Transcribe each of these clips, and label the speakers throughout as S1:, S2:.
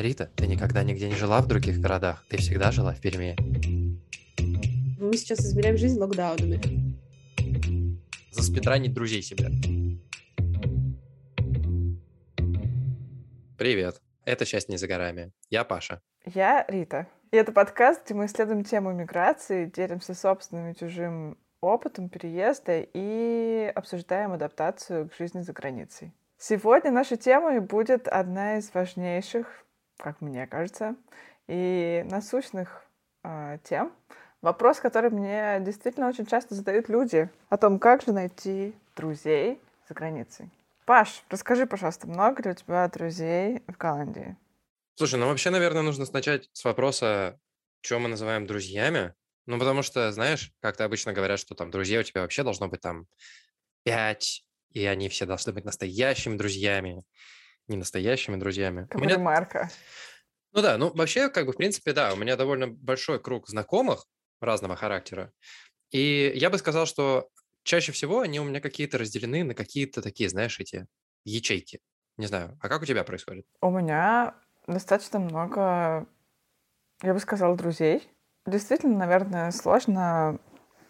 S1: Рита, ты никогда нигде не жила в других городах? Ты всегда жила в Перми?
S2: Мы сейчас измеряем жизнь локдаунами.
S1: Заспидранить друзей себя. Привет, это «Счастье не за горами». Я Паша.
S3: Я Рита. И это подкаст, где мы исследуем тему миграции, делимся собственным и чужим опытом переезда и обсуждаем адаптацию к жизни за границей. Сегодня нашей темой будет одна из важнейших как мне кажется, и насущных э, тем. Вопрос, который мне действительно очень часто задают люди о том, как же найти друзей за границей. Паш, расскажи, пожалуйста, много ли у тебя друзей в Голландии?
S1: Слушай, ну вообще, наверное, нужно начать с вопроса, что мы называем друзьями. Ну, потому что, знаешь, как-то обычно говорят, что там друзей у тебя вообще должно быть там пять, и они все должны быть настоящими друзьями не настоящими друзьями.
S3: Как у меня... Марка.
S1: Ну да, ну вообще, как бы, в принципе, да, у меня довольно большой круг знакомых разного характера. И я бы сказал, что чаще всего они у меня какие-то разделены на какие-то такие, знаешь, эти ячейки. Не знаю, а как у тебя происходит?
S3: У меня достаточно много, я бы сказала, друзей. Действительно, наверное, сложно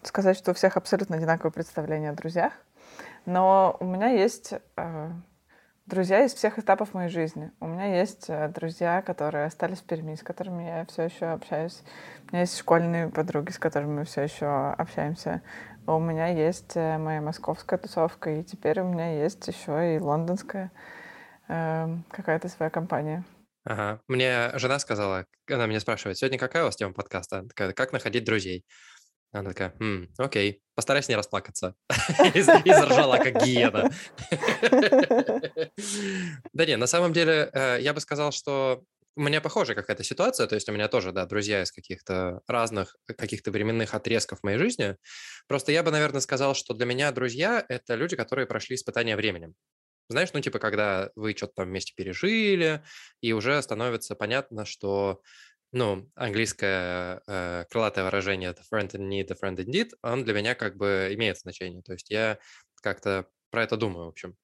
S3: сказать, что у всех абсолютно одинаковое представление о друзьях. Но у меня есть э, друзья из всех этапов моей жизни. У меня есть э, друзья, которые остались в Перми, с которыми я все еще общаюсь. У меня есть школьные подруги, с которыми мы все еще общаемся. У меня есть э, моя московская тусовка, и теперь у меня есть еще и лондонская э, какая-то своя компания.
S1: Ага. Мне жена сказала, она меня спрашивает, сегодня какая у вас тема подкаста? Как находить друзей? Она такая, М, окей, постарайся не расплакаться. И заржала, как гиена. Да не, на самом деле, э, я бы сказал, что у меня похожая какая-то ситуация, то есть у меня тоже, да, друзья из каких-то разных, каких-то временных отрезков моей жизни. Просто я бы, наверное, сказал, что для меня друзья — это люди, которые прошли испытания временем. Знаешь, ну, типа, когда вы что-то там вместе пережили, и уже становится понятно, что ну, английское э, крылатое выражение «the friend in need, the friend indeed», он для меня как бы имеет значение. То есть я как-то про это думаю, в общем.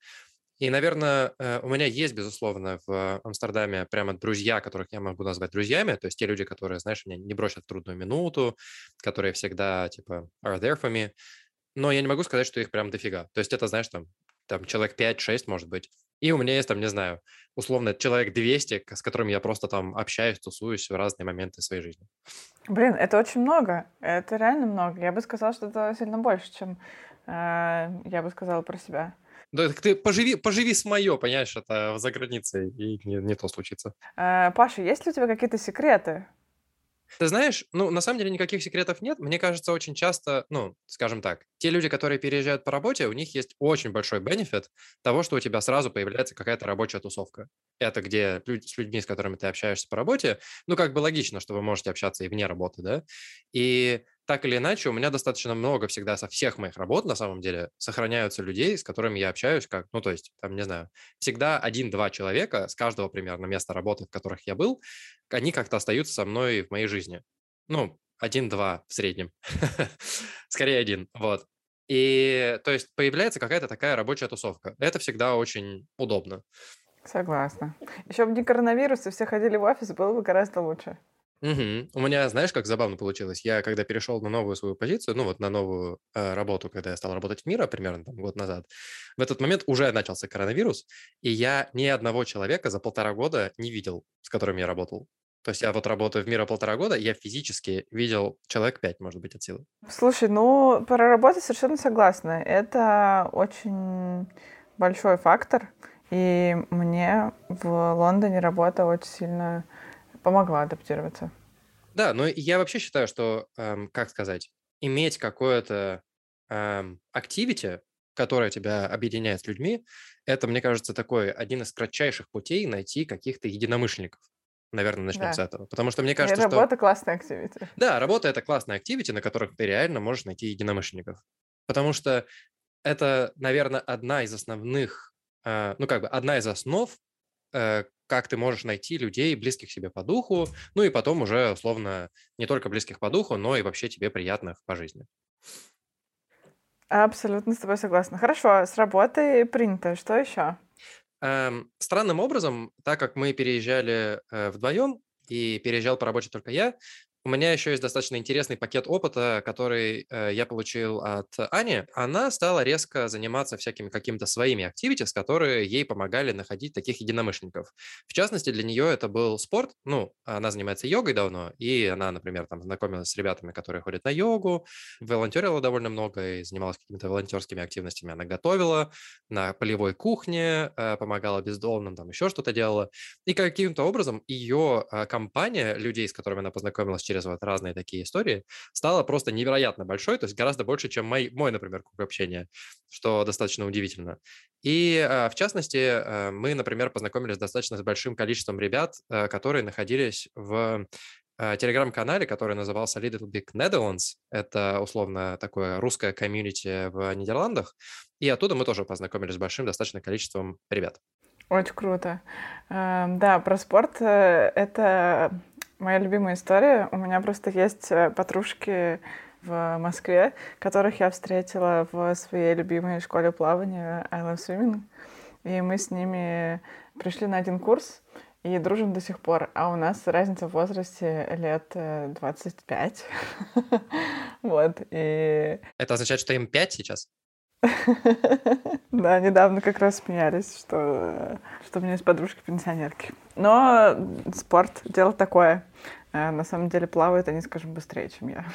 S1: И, наверное, э, у меня есть, безусловно, в Амстердаме прямо друзья, которых я могу назвать друзьями, то есть те люди, которые, знаешь, меня не бросят в трудную минуту, которые всегда, типа, are there for me, но я не могу сказать, что их прям дофига. То есть это, знаешь, там, там человек 5-6, может быть. И у меня есть там, не знаю, условно, человек 200, с которыми я просто там общаюсь, тусуюсь в разные моменты своей жизни.
S3: Блин, это очень много. Это реально много. Я бы сказала, что это сильно больше, чем э, я бы сказала про себя.
S1: Да, так ты поживи, поживи с мое, понимаешь, это за границей, и не, не то случится.
S3: Э, Паша, есть ли у тебя какие-то секреты?
S1: Ты знаешь, ну, на самом деле никаких секретов нет. Мне кажется, очень часто, ну, скажем так, те люди, которые переезжают по работе, у них есть очень большой бенефит того, что у тебя сразу появляется какая-то рабочая тусовка. Это где с людьми, с которыми ты общаешься по работе, ну, как бы логично, что вы можете общаться и вне работы, да, и так или иначе, у меня достаточно много всегда со всех моих работ, на самом деле, сохраняются людей, с которыми я общаюсь, как, ну, то есть, там, не знаю, всегда один-два человека с каждого примерно места работы, в которых я был, они как-то остаются со мной в моей жизни. Ну, один-два в среднем. Скорее один, вот. И, то есть, появляется какая-то такая рабочая тусовка. Это всегда очень удобно.
S3: Согласна. Еще бы не коронавирус, и все ходили в офис, было бы гораздо лучше.
S1: Мгм. У меня, знаешь, как забавно получилось? Я когда перешел на новую свою позицию, ну вот на новую э, работу, когда я стал работать в Мира примерно там год назад, в этот момент уже начался коронавирус, и я ни одного человека за полтора года не видел, с которым я работал. То есть я вот работаю в Мира полтора года, я физически видел человек пять, может быть, от силы.
S3: Слушай, ну, про работу совершенно согласна. Это очень большой фактор. И мне в Лондоне работа очень сильно помогла адаптироваться.
S1: Да, но я вообще считаю, что, эм, как сказать, иметь какое-то активити, эм, которое тебя объединяет с людьми, это, мне кажется, такой один из кратчайших путей найти каких-то единомышленников. Наверное, начнем да. с этого. Потому что мне кажется,
S3: работа что... Работа классная активити.
S1: Да, работа – это классная активити, на которых ты реально можешь найти единомышленников. Потому что это, наверное, одна из основных, э, ну, как бы одна из основ э, как ты можешь найти людей, близких себе по духу, ну и потом уже, условно, не только близких по духу, но и вообще тебе приятных по жизни.
S3: Абсолютно с тобой согласна. Хорошо, с работы принято. Что еще?
S1: эм, странным образом, так как мы переезжали э, вдвоем, и переезжал по работе только я, у меня еще есть достаточно интересный пакет опыта, который э, я получил от Ани. Она стала резко заниматься всякими какими-то своими активитис, которые ей помогали находить таких единомышленников. В частности, для нее это был спорт. Ну, она занимается йогой давно, и она, например, там знакомилась с ребятами, которые ходят на йогу, волонтерила довольно много и занималась какими-то волонтерскими активностями. Она готовила на полевой кухне, э, помогала бездомным, там еще что-то делала. И каким-то образом ее э, компания людей, с которыми она познакомилась через через вот разные такие истории, стала просто невероятно большой, то есть гораздо больше, чем мой, мой например, круг общения, что достаточно удивительно. И а, в частности, а, мы, например, познакомились достаточно с большим количеством ребят, а, которые находились в телеграм-канале, который назывался Little Big Netherlands. Это, условно, такое русское комьюнити в Нидерландах. И оттуда мы тоже познакомились с большим достаточно количеством ребят.
S3: Очень круто. Эм, да, про спорт э, это Моя любимая история. У меня просто есть э, подружки в Москве, которых я встретила в своей любимой школе плавания I Love Swimming. И мы с ними пришли на один курс и дружим до сих пор. А у нас разница в возрасте лет 25. Э, вот. И...
S1: Это означает, что им 5 сейчас?
S3: Да, недавно как раз смеялись, что, что у меня есть подружки-пенсионерки. Но спорт — дело такое. Э, на самом деле плавают они, скажем, быстрее, чем я.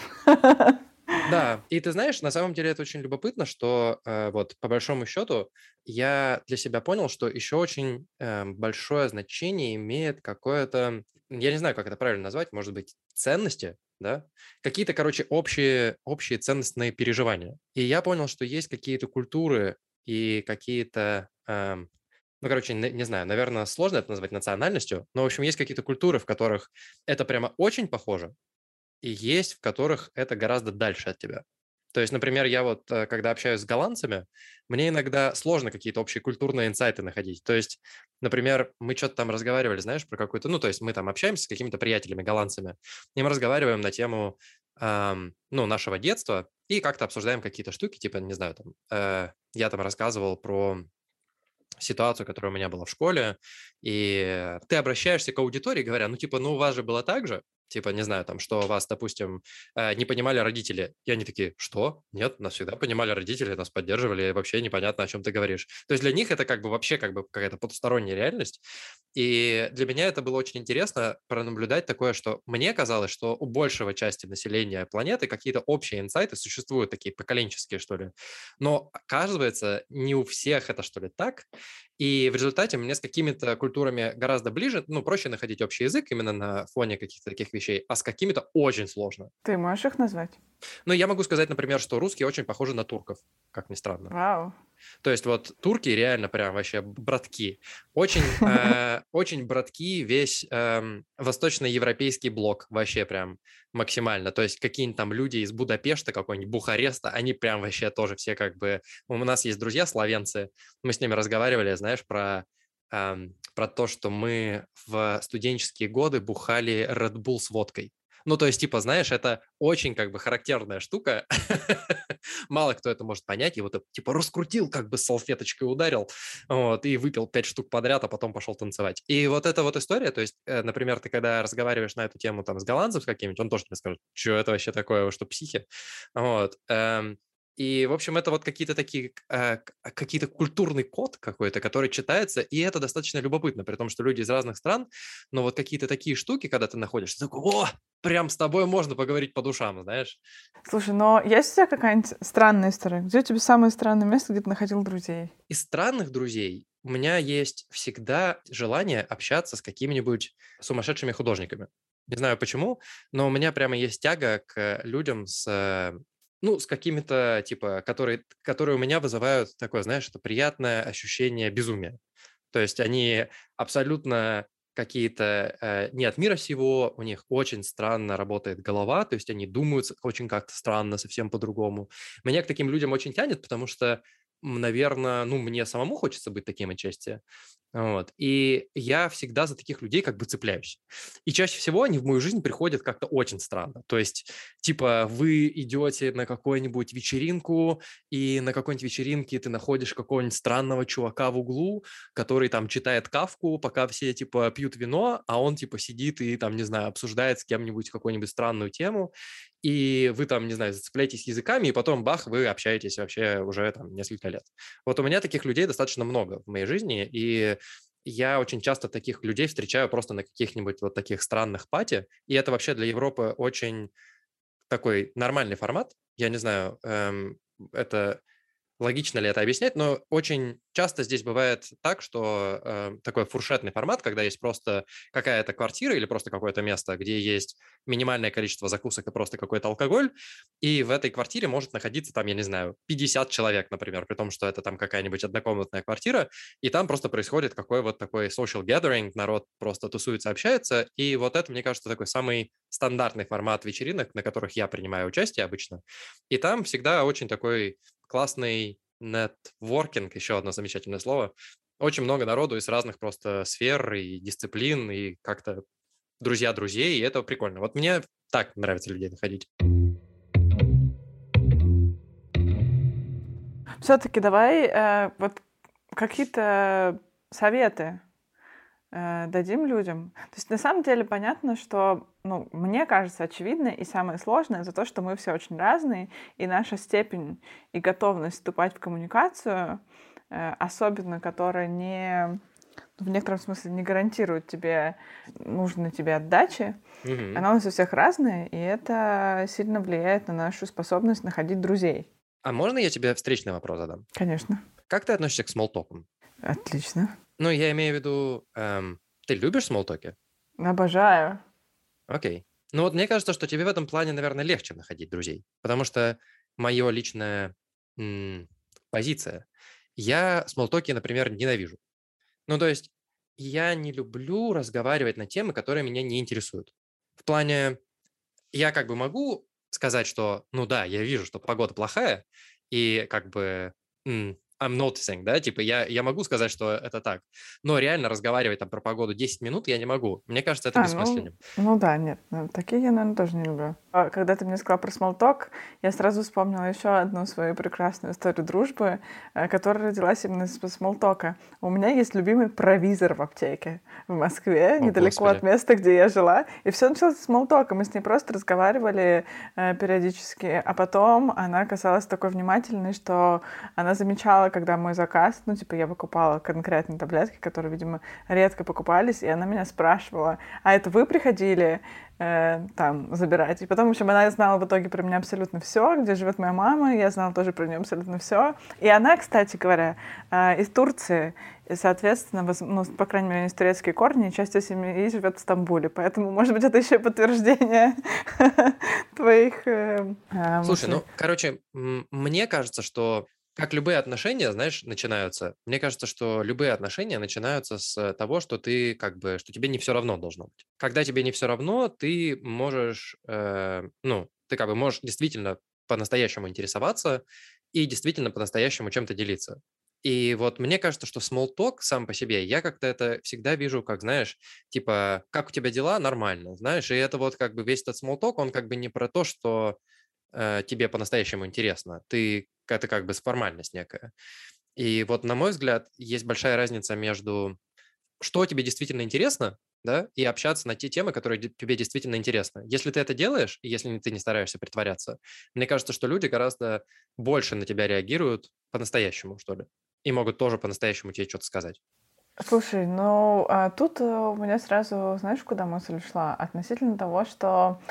S1: Да, и ты знаешь, на самом деле это очень любопытно, что э, вот по большому счету я для себя понял, что еще очень э, большое значение имеет какое-то, я не знаю, как это правильно назвать, может быть, ценности, да, какие-то, короче, общие, общие ценностные переживания. И я понял, что есть какие-то культуры и какие-то, эм, ну, короче, не, не знаю, наверное, сложно это назвать национальностью, но, в общем, есть какие-то культуры, в которых это прямо очень похоже, и есть, в которых это гораздо дальше от тебя. То есть, например, я вот, э, когда общаюсь с голландцами, мне иногда сложно какие-то общие культурные инсайты находить. То есть, например, мы что-то там разговаривали, знаешь, про какую-то, ну, то есть мы там общаемся с какими-то приятелями голландцами, и мы разговариваем на тему, эм, ну, нашего детства, и как-то обсуждаем какие-то штуки, типа, не знаю, там, э, я там рассказывал про ситуацию, которая у меня была в школе, и ты обращаешься к аудитории, говоря, ну, типа, ну, у вас же было так же, типа, не знаю, там, что вас, допустим, э, не понимали родители. И они такие, что? Нет, нас всегда понимали родители, нас поддерживали, вообще непонятно, о чем ты говоришь. То есть для них это как бы вообще как бы какая-то потусторонняя реальность. И для меня это было очень интересно пронаблюдать такое, что мне казалось, что у большего части населения планеты какие-то общие инсайты существуют, такие поколенческие, что ли. Но оказывается, не у всех это, что ли, так. И в результате мне с какими-то культурами гораздо ближе, ну, проще находить общий язык именно на фоне каких-то таких вещей, а с какими-то очень сложно.
S3: Ты можешь их назвать?
S1: Ну, я могу сказать, например, что русские очень похожи на турков, как ни странно.
S3: Вау.
S1: То есть вот турки реально прям вообще братки. Очень, э, очень братки весь э, восточноевропейский блок вообще прям максимально. То есть какие-нибудь там люди из Будапешта, какой-нибудь Бухареста, они прям вообще тоже все как бы... У нас есть друзья словенцы, мы с ними разговаривали, знаешь, про эм, про то, что мы в студенческие годы бухали Red Bull с водкой. Ну, то есть, типа, знаешь, это очень как бы характерная штука. Мало кто это может понять. И вот, типа, раскрутил, как бы салфеточкой ударил, вот, и выпил пять штук подряд, а потом пошел танцевать. И вот эта вот история, то есть, э, например, ты когда разговариваешь на эту тему там с голландцем с каким-нибудь, он тоже тебе скажет, что это вообще такое, что, психи? Вот. И, в общем, это вот какие-то такие, э, какие-то культурный код какой-то, который читается, и это достаточно любопытно, при том, что люди из разных стран, но вот какие-то такие штуки, когда ты находишься, ты такой, о, прям с тобой можно поговорить по душам, знаешь.
S3: Слушай, но есть у тебя какая-нибудь странная история? Где у тебя самое странное место, где ты находил друзей?
S1: Из странных друзей у меня есть всегда желание общаться с какими-нибудь сумасшедшими художниками. Не знаю почему, но у меня прямо есть тяга к людям с э, ну, с какими-то, типа, которые, которые у меня вызывают такое, знаешь, это приятное ощущение безумия. То есть они абсолютно какие-то э, не от мира сего, у них очень странно работает голова, то есть они думают очень как-то странно, совсем по-другому. Меня к таким людям очень тянет, потому что наверное, ну, мне самому хочется быть таким отчасти. Вот. И я всегда за таких людей как бы цепляюсь. И чаще всего они в мою жизнь приходят как-то очень странно. То есть, типа, вы идете на какую-нибудь вечеринку, и на какой-нибудь вечеринке ты находишь какого-нибудь странного чувака в углу, который там читает кавку, пока все, типа, пьют вино, а он, типа, сидит и, там, не знаю, обсуждает с кем-нибудь какую-нибудь странную тему, и вы там, не знаю, зацепляетесь языками, и потом, бах, вы общаетесь вообще уже там несколько лет. Вот у меня таких людей достаточно много в моей жизни, и я очень часто таких людей встречаю просто на каких-нибудь вот таких странных пати, и это вообще для Европы очень такой нормальный формат. Я не знаю, эм, это логично ли это объяснять, но очень часто здесь бывает так, что э, такой фуршетный формат, когда есть просто какая-то квартира или просто какое-то место, где есть минимальное количество закусок и просто какой-то алкоголь, и в этой квартире может находиться там, я не знаю, 50 человек, например, при том, что это там какая-нибудь однокомнатная квартира, и там просто происходит какой вот такой social gathering, народ просто тусуется, общается, и вот это, мне кажется, такой самый стандартный формат вечеринок, на которых я принимаю участие обычно, и там всегда очень такой классный нетворкинг, еще одно замечательное слово. Очень много народу из разных просто сфер и дисциплин, и как-то друзья друзей, и это прикольно. Вот мне так нравится людей находить.
S3: Все-таки давай э, вот какие-то советы э, дадим людям. То есть на самом деле понятно, что, ну, мне кажется, очевидно и самое сложное за то, что мы все очень разные, и наша степень и готовность вступать в коммуникацию, э, особенно которая не в некотором смысле не гарантирует тебе нужной тебе отдачи,
S1: Мгм.
S3: она у нас у всех разная, и это сильно влияет на нашу способность находить друзей.
S1: А можно я тебе встречный вопрос задам?
S3: Конечно.
S1: Как ты относишься к смолтокам?
S3: Отлично.
S1: Ну, я имею в виду, эм, ты любишь смолтоки?
S3: Обожаю.
S1: Окей. Ну вот мне кажется, что тебе в этом плане, наверное, легче находить друзей, потому что мое личная м, позиция. Я смолтоки, например, ненавижу. Ну, то есть я не люблю разговаривать на темы, которые меня не интересуют. В плане, я как бы могу сказать, что, ну да, я вижу, что погода плохая, и как бы м, I'm noticing, да, типа я, я могу сказать, что это так, но реально разговаривать там про погоду 10 минут я не могу. Мне кажется, это
S3: А, ну,
S1: бессмысленным.
S3: Ну да, нет, ну, такие я, наверное, тоже не люблю. А Когда ты мне сказал про смолток, я сразу вспомнила еще одну свою прекрасную историю дружбы, э, которая родилась именно с смолтока. У меня есть любимый провизор в аптеке в Москве,
S1: О,
S3: недалеко
S1: Господи.
S3: от места, где я жила. И все началось с смолтока. Мы с ней просто разговаривали э, периодически, а потом она оказалась такой внимательной, что она замечала, когда мой заказ, ну, типа, я покупала конкретные таблетки, которые, видимо, редко покупались, и она меня спрашивала, а это вы приходили э, там забирать? И потом, в общем, она знала в итоге про меня абсолютно все, где живет моя мама, я знала тоже про нее абсолютно все. И она, кстати говоря, э, из Турции, и, соответственно, воз- ну, по крайней мере, есть турецкие корни, и часть ее семьи живет в Стамбуле, поэтому, может быть, это еще и подтверждение твоих... э,
S1: Слушай, ну, короче, мне кажется, что как любые отношения, знаешь, начинаются. Мне кажется, что любые отношения начинаются с того, что ты как бы, что тебе не все равно должно быть. Когда тебе не все равно, ты можешь, э, ну, ты как бы можешь действительно по-настоящему интересоваться и действительно по-настоящему чем-то делиться. И вот мне кажется, что small talk сам по себе, я как-то это всегда вижу, как, знаешь, типа, как у тебя дела? Нормально, знаешь, и это вот как бы весь этот small talk, он как бы не про то, что э, тебе по-настоящему интересно. Ты это как бы формальность некая. И вот, на мой взгляд, есть большая разница между что тебе действительно интересно, да, и общаться на те темы, которые тебе действительно интересны. Если ты это делаешь, и если ты не стараешься притворяться, мне кажется, что люди гораздо больше на тебя реагируют по-настоящему, что ли, и могут тоже по-настоящему тебе что-то сказать.
S3: Слушай, ну а тут э, у меня сразу, знаешь, куда мысль шла? Относительно того, что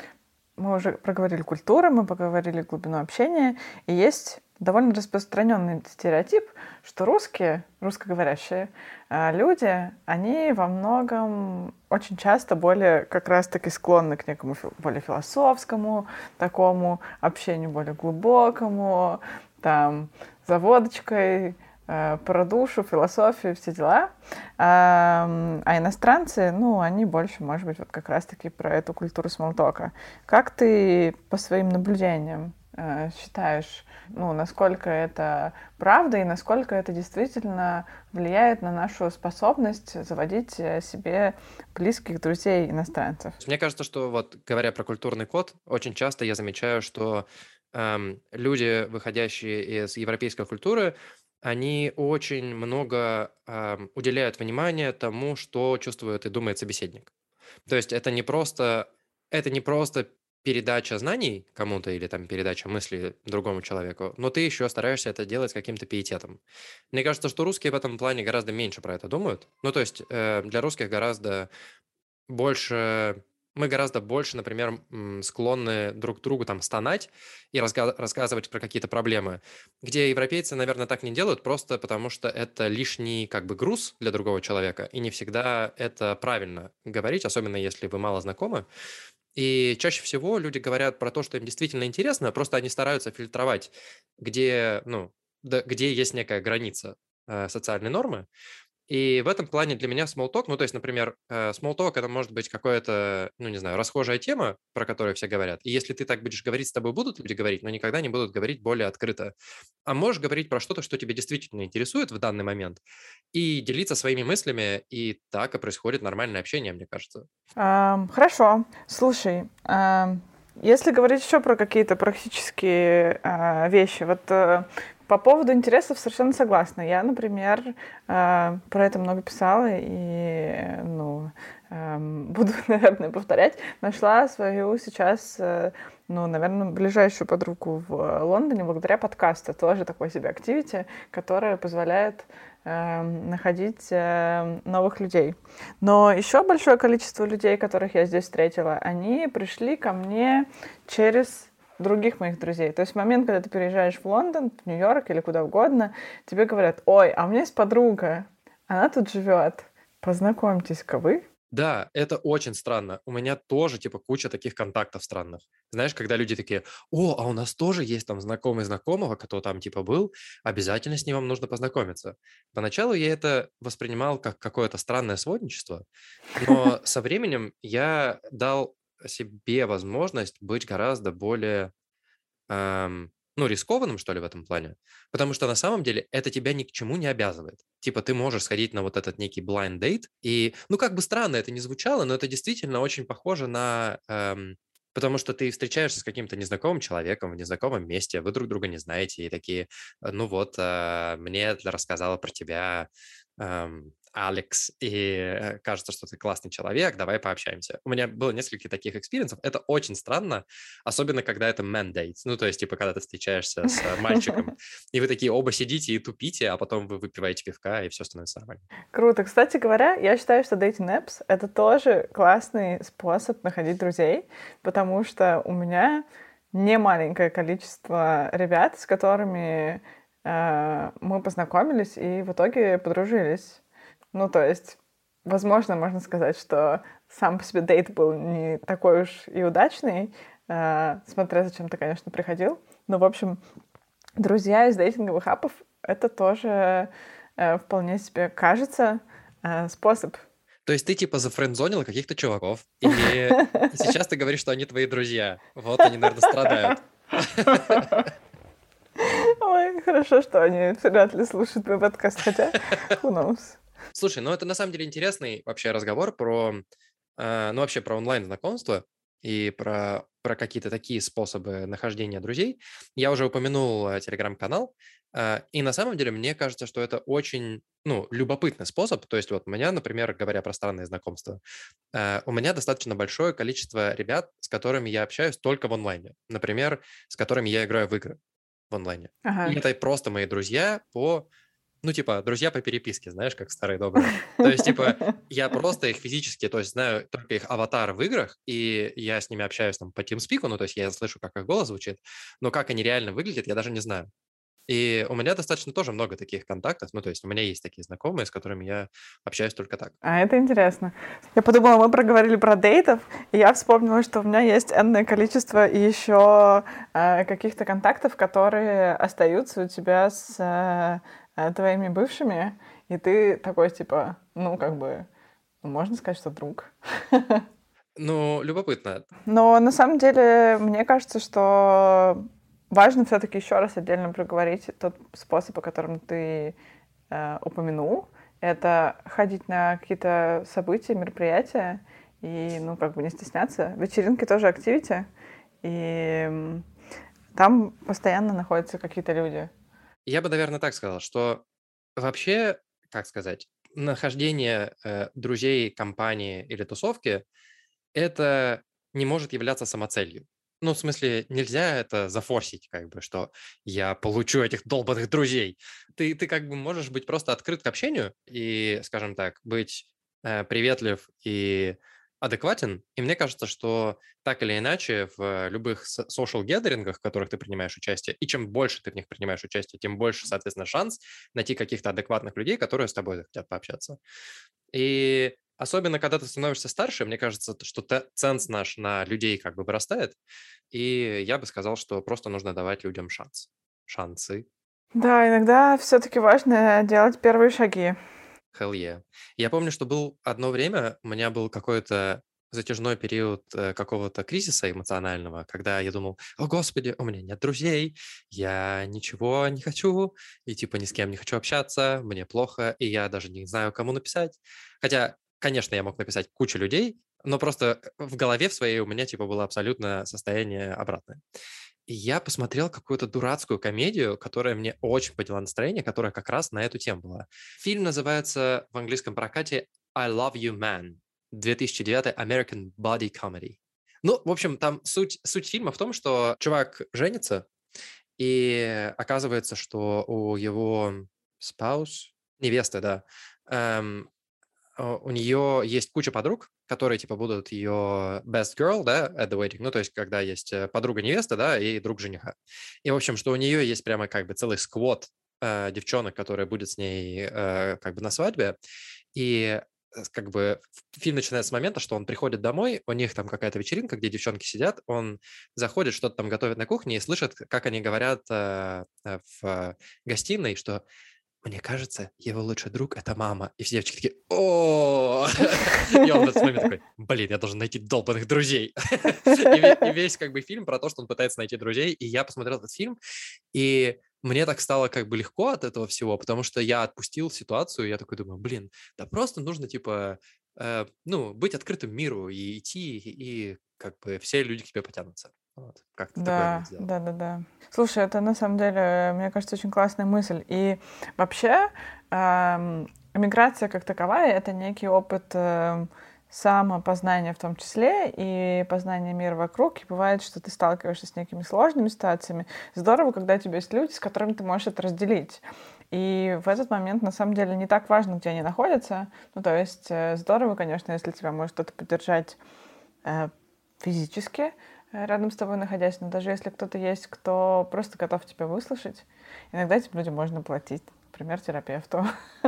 S3: мы уже проговорили культуру, мы поговорили глубину общения, и есть довольно распространенный стереотип, что русские, русскоговорящие э, люди, они во многом очень часто более как раз-таки склонны к некому более философскому такому общению, более глубокому, там, за водочкой, э, про душу, философию, все дела. А, а иностранцы, ну, они больше, может быть, вот как раз-таки про эту культуру смолтока. Как ты по своим наблюдениям э, считаешь, ну, насколько это правда и насколько это действительно влияет на нашу способность заводить э, себе близких друзей иностранцев?
S1: Мне кажется, что вот говоря про культурный код, очень часто я замечаю, что эм, люди, выходящие из европейской культуры, они очень много эм, уделяют внимания тому, что чувствует и думает собеседник. То есть это не просто это не просто передача знаний кому-то или там передача мысли другому человеку, но ты еще стараешься это делать каким-то пиететом. Мне кажется, что русские в этом плане гораздо меньше про это думают. Ну, то есть э, для русских гораздо больше мы гораздо больше, например, склонны друг другу там стонать и раска- рассказывать про какие-то проблемы, где европейцы, наверное, так не делают, просто потому что это лишний как бы груз для другого человека, и не всегда это правильно говорить, особенно если вы мало знакомы. И чаще всего люди говорят про то, что им действительно интересно, просто они стараются фильтровать, где, ну, да, где есть некая граница э, социальной нормы, и в этом плане для меня talk, ну, то есть, например, э, small talk – это может быть какая-то, ну, не знаю, расхожая тема, про которую все говорят. И если ты так будешь говорить, с тобой будут люди говорить, но никогда не будут говорить более открыто. А можешь говорить про что-то, что тебя действительно интересует в данный момент, и делиться своими мыслями, и так и происходит нормальное общение, мне кажется.
S3: Um, хорошо. Слушай, um, если говорить еще про какие-то практические uh, вещи, вот uh, по поводу интересов совершенно согласна. Я, например, э, про это много писала и, ну, эм, буду, наверное, повторять. Нашла свою сейчас, э, ну, наверное, ближайшую подругу в Лондоне благодаря подкасту. Тоже такой себе активити, которая позволяет находить э, новых людей. Но еще большое количество людей, которых я здесь встретила, они пришли ко мне через других моих друзей. То есть в момент, когда ты переезжаешь в Лондон, в Нью-Йорк или куда угодно, тебе говорят, ой, а у меня есть подруга, она тут живет, познакомьтесь-ка вы.
S1: Да, это очень странно. У меня тоже, типа, куча таких контактов странных. Знаешь, когда люди такие, о, а у нас тоже есть там знакомый знакомого, кто там, типа, был, обязательно с ним вам нужно познакомиться. Поначалу я это воспринимал как какое-то странное сводничество, но со временем я дал себе возможность быть гораздо более, эм, ну, рискованным, что ли, в этом плане. Потому что на самом деле это тебя ни к чему не обязывает. Типа ты можешь сходить на вот этот некий blind date, и, ну, как бы странно это не звучало, но это действительно очень похоже на... Эм, потому что ты встречаешься с каким-то незнакомым человеком в незнакомом месте, вы друг друга не знаете, и такие, ну вот, э, мне рассказала про тебя эм, Алекс, и кажется, что ты классный человек, давай пообщаемся. У меня было несколько таких experience ов. Это очень странно, особенно когда это man date. Ну, то есть, типа, когда ты встречаешься с мальчиком, и вы такие оба сидите и тупите, а потом вы выпиваете пивка, и все становится нормально.
S3: Круто. Кстати говоря, я считаю, что dating apps — это тоже классный способ находить друзей, потому что у меня не маленькое количество ребят, с которыми э, мы познакомились и в итоге подружились. Ну, то есть, возможно, можно сказать, что сам по себе дейт был не такой уж и удачный, э, смотря зачем ты, конечно, приходил. Но, в общем, друзья из дейтинговых апов — это тоже э, вполне себе кажется э, способ
S1: то есть ты типа зафрендзонил каких-то чуваков, и сейчас ты говоришь, что они твои друзья. Вот они, наверное, страдают.
S3: Ой, хорошо, что они вряд ли слушают мой подкаст, хотя who knows.
S1: Слушай, ну это на самом деле интересный вообще разговор про, э, ну вообще про онлайн-знакомство и про, про какие-то такие способы нахождения друзей. Я уже упомянул э, телеграм-канал, э, и на самом деле мне кажется, что это очень, ну, любопытный способ. То есть вот у меня, например, говоря про странные знакомства, э, у меня достаточно большое количество ребят, с которыми я общаюсь только в онлайне. Например, с которыми я играю в игры в онлайне. Ага. И это просто мои друзья по ну, типа, друзья по переписке, знаешь, как старые добрые. То есть, типа, я просто их физически, то есть, знаю только их аватар в играх, и я с ними общаюсь там по TeamSpeak, ну, то есть, я слышу, как их голос звучит, но как они реально выглядят, я даже не знаю. И у меня достаточно тоже много таких контактов. Ну, то есть у меня есть такие знакомые, с которыми я общаюсь только так.
S3: А это интересно. Я подумала, мы проговорили про дейтов, и я вспомнила, что у меня есть энное количество еще э, каких-то контактов, которые остаются у тебя с э, твоими бывшими, и ты такой, типа, ну, как бы, ну, можно сказать, что друг.
S1: Ну, любопытно.
S3: Но на самом деле, мне кажется, что важно все-таки еще раз отдельно проговорить тот способ, о котором ты э, упомянул. Это ходить на какие-то события, мероприятия и, ну, как бы не стесняться. Вечеринки тоже активити, и там постоянно находятся какие-то люди.
S1: Я бы, наверное, так сказал, что вообще, как сказать, нахождение э, друзей, компании или тусовки это не может являться самоцелью. Ну, в смысле, нельзя это зафорсить, как бы, что я получу этих долбанных друзей. Ты, ты как бы можешь быть просто открыт к общению и, скажем так, быть э, приветлив и адекватен. И мне кажется, что так или иначе в любых social гедерингах, в которых ты принимаешь участие, и чем больше ты в них принимаешь участие, тем больше, соответственно, шанс найти каких-то адекватных людей, которые с тобой хотят пообщаться. И особенно, когда ты становишься старше, мне кажется, что ценз наш на людей как бы вырастает. И я бы сказал, что просто нужно давать людям шанс. Шансы.
S3: Да, иногда все-таки важно делать первые шаги.
S1: Hell yeah. Я помню, что был одно время, у меня был какой-то затяжной период э, какого-то кризиса эмоционального, когда я думал, о господи, у меня нет друзей, я ничего не хочу, и типа ни с кем не хочу общаться, мне плохо, и я даже не знаю, кому написать. Хотя, конечно, я мог написать кучу людей, но просто в голове в своей у меня типа было абсолютно состояние обратное. И я посмотрел какую-то дурацкую комедию, которая мне очень подняла настроение, которая как раз на эту тему была. Фильм называется в английском прокате «I Love You, Man», 2009 American Body Comedy. Ну, в общем, там суть, суть фильма в том, что чувак женится, и оказывается, что у его спаус, невесты, да, эм, у нее есть куча подруг, которые, типа, будут ее best girl, да, at the wedding, ну, то есть, когда есть э, подруга невесты, да, и друг жениха. И, в общем, что у нее есть прямо как бы целый сквот э, девчонок, которые будет с ней э, как бы на свадьбе, и э, как бы фильм начинается с момента, что он приходит домой, у них там какая-то вечеринка, где девчонки сидят, он заходит, что-то там готовит на кухне и слышит, как они говорят э, э в гостиной, что мне кажется, его лучший друг — это мама. И все девочки такие, о И он в этот момент такой, блин, я должен найти долбанных друзей. И весь как бы фильм про то, что он пытается найти друзей. И я посмотрел этот фильм, и мне так стало как бы легко от этого всего, потому что я отпустил ситуацию, я такой думаю, блин, да просто нужно типа, э, ну, быть открытым миру и идти, и как бы все люди к тебе потянутся. Вот, как-то
S3: да, да, да, да. Слушай, это на самом деле, мне кажется, очень классная мысль. И вообще, эм, эмиграция как таковая — это некий опыт э, самопознания в том числе и познания мира вокруг. И бывает, что ты сталкиваешься с некими сложными ситуациями. Здорово, когда у тебя есть люди, с которыми ты можешь это разделить. И в этот момент, на самом деле, не так важно, где они находятся. Ну, то есть э, здорово, конечно, если тебя может кто-то поддержать э, физически, рядом с тобой находясь, но даже если кто-то есть, кто просто готов тебя выслушать, иногда этим людям можно платить, например, терапевту.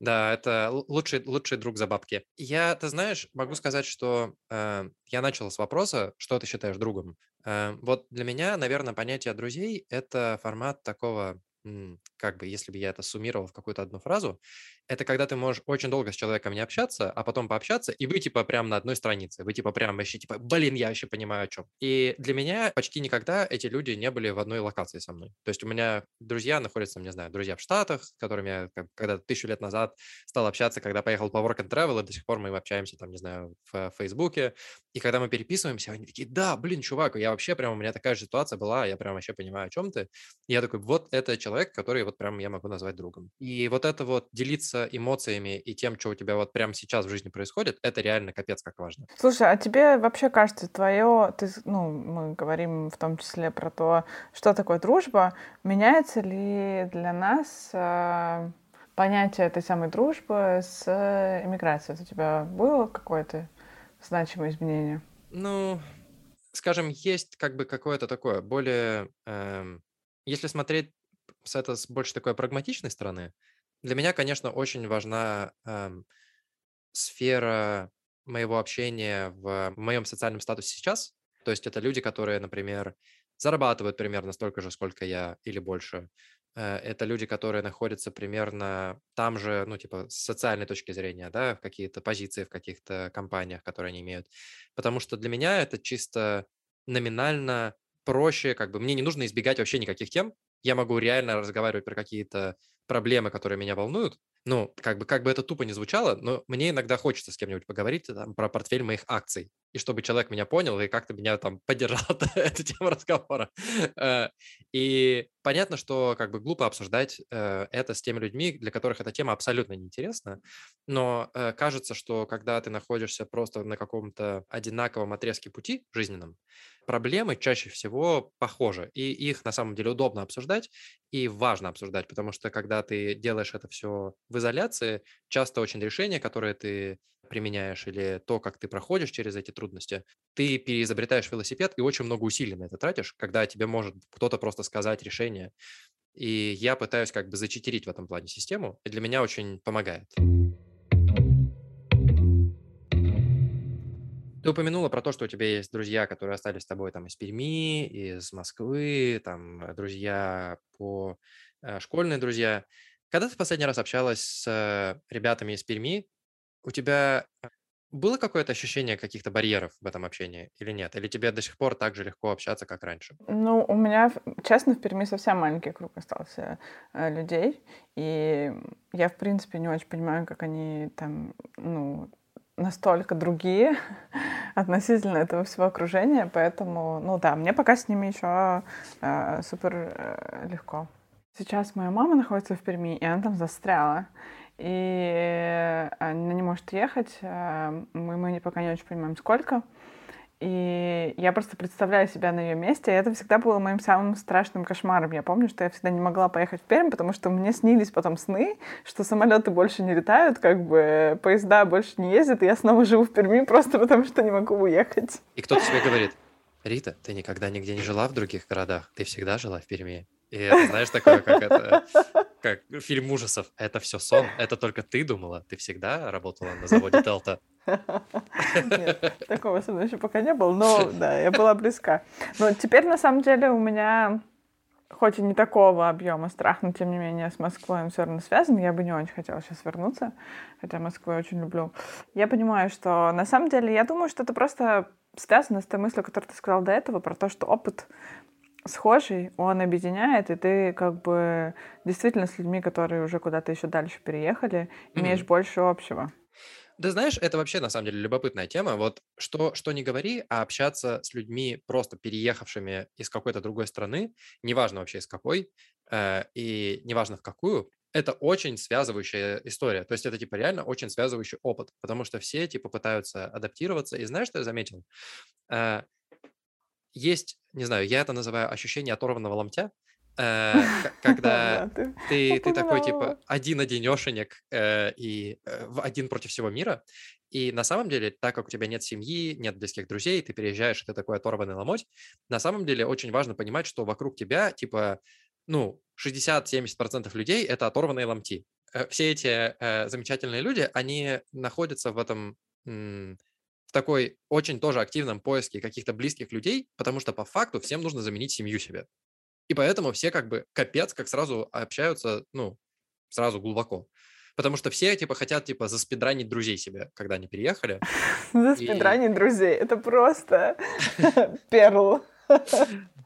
S1: Да, это лучший, лучший друг за бабки. Я, ты знаешь, могу сказать, что э, я начал с вопроса, что ты считаешь другом. Э, вот для меня, наверное, понятие друзей — это формат такого как бы, если бы я это суммировал в какую-то одну фразу, это когда ты можешь очень долго с человеком не общаться, а потом пообщаться, и вы типа прям на одной странице, вы типа прям вообще типа, блин, я вообще понимаю о чем. И для меня почти никогда эти люди не были в одной локации со мной. То есть у меня друзья находятся, не знаю, друзья в Штатах, с которыми я когда тысячу лет назад стал общаться, когда поехал по Work and Travel, и до сих пор мы общаемся там, не знаю, в Фейсбуке. И когда мы переписываемся, они такие, да, блин, чувак, я вообще прям, у меня такая же ситуация была, я прям вообще понимаю, о чем ты. И я такой, вот это человек, человек, который вот прям я могу назвать другом. И вот это вот делиться эмоциями и тем, что у тебя вот прямо сейчас в жизни происходит, это реально капец как важно.
S3: Слушай, а тебе вообще кажется, твое, ты, ну, мы говорим в том числе про то, что такое дружба, меняется ли для нас э, понятие этой самой дружбы с иммиграцией? У тебя было какое-то значимое изменение?
S1: Ну, скажем, есть как бы какое-то такое более... Эм, если смотреть с это с больше такой прагматичной стороны, для меня, конечно, очень важна эм, сфера моего общения в моем социальном статусе сейчас. То есть это люди, которые, например, зарабатывают примерно столько же, сколько я или больше. Э, это люди, которые находятся примерно там же, ну, типа, с социальной точки зрения, да, в какие-то позиции в каких-то компаниях, которые они имеют. Потому что для меня это чисто номинально проще, как бы мне не нужно избегать вообще никаких тем, я могу реально разговаривать про какие-то проблемы, которые меня волнуют. Ну, как бы, как бы это тупо не звучало, но мне иногда хочется с кем-нибудь поговорить там, про портфель моих акций и чтобы человек меня понял и как-то меня там поддержал эту тему разговора. Э, и понятно, что как бы глупо обсуждать э, это с теми людьми, для которых эта тема абсолютно неинтересна, но э, кажется, что когда ты находишься просто на каком-то одинаковом отрезке пути жизненном, проблемы чаще всего похожи, и их на самом деле удобно обсуждать и важно обсуждать, потому что когда ты делаешь это все в изоляции, часто очень решения, которые ты применяешь или то, как ты проходишь через эти трудности, ты переизобретаешь велосипед и очень много усилий на это тратишь, когда тебе может кто-то просто сказать решение. И я пытаюсь как бы зачитерить в этом плане систему, и для меня очень помогает. Ты упомянула про то, что у тебя есть друзья, которые остались с тобой там из Перми, из Москвы, там э, друзья по э, школьные друзья. Когда ты в последний раз общалась с э, ребятами из Перми, у тебя было какое-то ощущение каких-то барьеров в этом общении или нет? Или тебе до сих пор так же легко общаться, как раньше?
S3: Ну, у меня, честно, в Перми совсем маленький круг остался людей, и я, в принципе, не очень понимаю, как они там, ну, настолько другие относительно этого всего окружения, поэтому, ну да, мне пока с ними еще э, супер э, легко. Сейчас моя мама находится в Перми, и она там застряла и она не может ехать. Э, мы, мы пока не очень понимаем, сколько. И я просто представляю себя на ее месте, и это всегда было моим самым страшным кошмаром. Я помню, что я всегда не могла поехать в Пермь, потому что мне снились потом сны, что самолеты больше не летают, как бы поезда больше не ездят, и я снова живу в Перми просто потому, что не могу уехать.
S1: И кто-то тебе говорит, Рита, ты никогда нигде не жила в других городах, ты всегда жила в Перми. И это, знаешь, такое, как это, как фильм ужасов. Это все сон. Это только ты думала. Ты всегда работала на заводе Телта.
S3: Нет, такого со мной еще пока не было, но да, я была близка. Но теперь, на самом деле, у меня хоть и не такого объема страх, но тем не менее с Москвой он все равно связан. Я бы не очень хотела сейчас вернуться, хотя Москву я очень люблю. Я понимаю, что на самом деле я думаю, что это просто связано с той мыслью, которую ты сказал до этого, про то, что опыт схожий, он объединяет, и ты как бы действительно с людьми, которые уже куда-то еще дальше переехали, имеешь mm-hmm. больше общего.
S1: Да знаешь, это вообще на самом деле любопытная тема. Вот что, что не говори, а общаться с людьми, просто переехавшими из какой-то другой страны, неважно вообще из какой, э, и неважно в какую, это очень связывающая история. То есть это типа реально очень связывающий опыт, потому что все типа пытаются адаптироваться. И знаешь, что я заметил? Э, есть, не знаю, я это называю ощущение оторванного ломтя, когда ты, ты такой, типа, один-одинешенек э, и э, один против всего мира, и на самом деле, так как у тебя нет семьи, нет близких друзей, ты переезжаешь, и ты такой оторванный ломоть, на самом деле очень важно понимать, что вокруг тебя, типа, ну, 60-70% людей – это оторванные ломти. Все эти э, замечательные люди, они находятся в этом в такой очень тоже активном поиске каких-то близких людей, потому что по факту всем нужно заменить семью себе. И поэтому все как бы капец, как сразу общаются, ну, сразу глубоко. Потому что все, типа, хотят, типа, заспидранить друзей себе, когда они переехали.
S3: Заспидранить и... друзей. Это просто перл.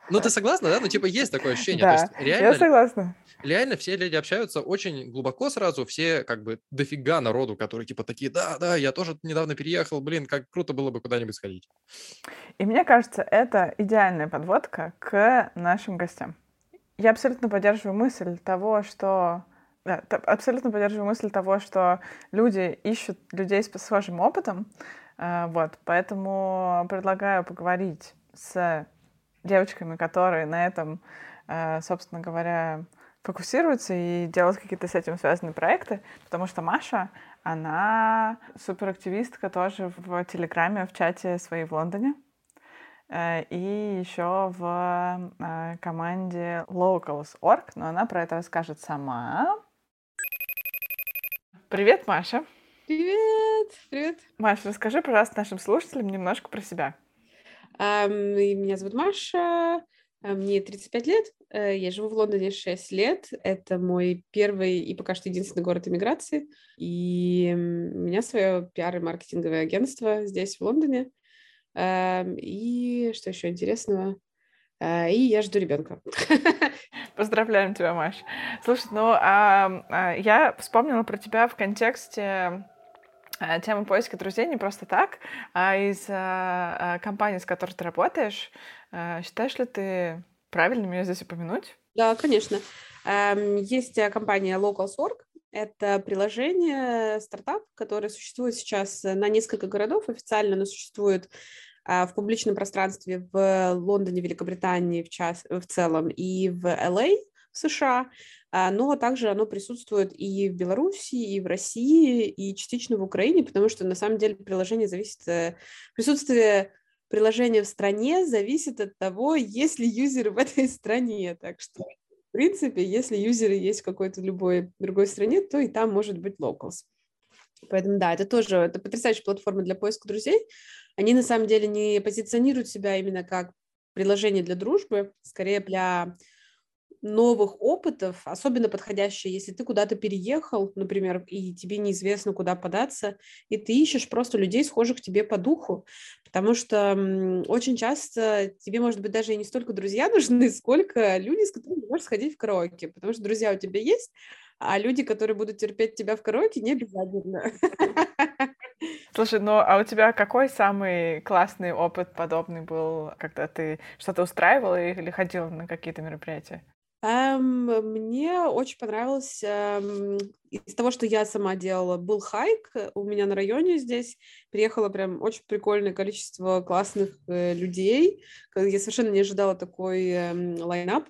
S1: Ну, ты согласна, да? Ну, типа, есть такое ощущение.
S3: Да, есть, реально, я согласна.
S1: Реально все люди общаются очень глубоко сразу, все как бы дофига народу, которые типа такие, да, да, я тоже недавно переехал, блин, как круто было бы куда-нибудь сходить.
S3: И мне кажется, это идеальная подводка к нашим гостям. Я абсолютно поддерживаю мысль того, что да, абсолютно поддерживаю мысль того, что люди ищут людей с схожим опытом. А, вот, поэтому предлагаю поговорить с девочками, которые на этом, э, собственно говоря, фокусируются и делают какие-то с этим связанные проекты, потому что Маша, она суперактивистка тоже в Телеграме, в чате своей в Лондоне. Э, и еще в э, команде Locals.org, но она про это расскажет сама. Привет, Маша.
S2: Привет, привет.
S3: Маша, расскажи, пожалуйста, нашим слушателям немножко про себя.
S2: Меня зовут Маша, а, мне 35 лет, э, я живу в Лондоне 6 лет, это мой первый и пока что единственный город иммиграции, и у меня свое пиар и маркетинговое агентство здесь, в Лондоне. И что еще интересного? э, и я жду ребенка.
S3: Поздравляем тебя, Маш. Слушай, ну а, а, я вспомнила про тебя в контексте а, темы поиска друзей не просто так, а из а, компании, с которой ты работаешь. А, считаешь ли ты правильным ее здесь упомянуть?
S2: Да, конечно. Эм, есть э, компания Locals.org. Это приложение, стартап, которое существует сейчас на несколько городов. Официально оно существует в публичном пространстве в Лондоне, Великобритании в, час, в целом и в LA, США. А, но также оно присутствует и в Беларуси, и в России, и частично в Украине, потому что на самом деле приложение зависит, э, присутствие приложения в стране зависит от того, есть ли юзеры в этой стране. Так что, в принципе, если юзеры есть в какой-то любой другой стране, то и там может быть locals. Поэтому да, это тоже это потрясающая платформа для поиска друзей. Они на самом деле не позиционируют себя именно как приложение для дружбы, скорее для новых опытов, особенно подходящие, если ты куда-то переехал, например, и тебе неизвестно, куда податься, и ты ищешь просто людей, схожих к тебе по духу, потому что очень часто тебе, может быть, даже и не столько друзья нужны, сколько люди, с которыми ты можешь сходить в караоке, потому что друзья у тебя есть, а люди, которые будут терпеть тебя в караоке, не обязательно.
S3: Слушай, ну а у тебя какой самый классный опыт подобный был, когда ты что-то устраивала или ходила на какие-то мероприятия?
S2: Эм, мне очень понравилось эм, из того, что я сама делала, был хайк у меня на районе здесь. Приехало прям очень прикольное количество классных э, людей. Я совершенно не ожидала такой э, лайнап.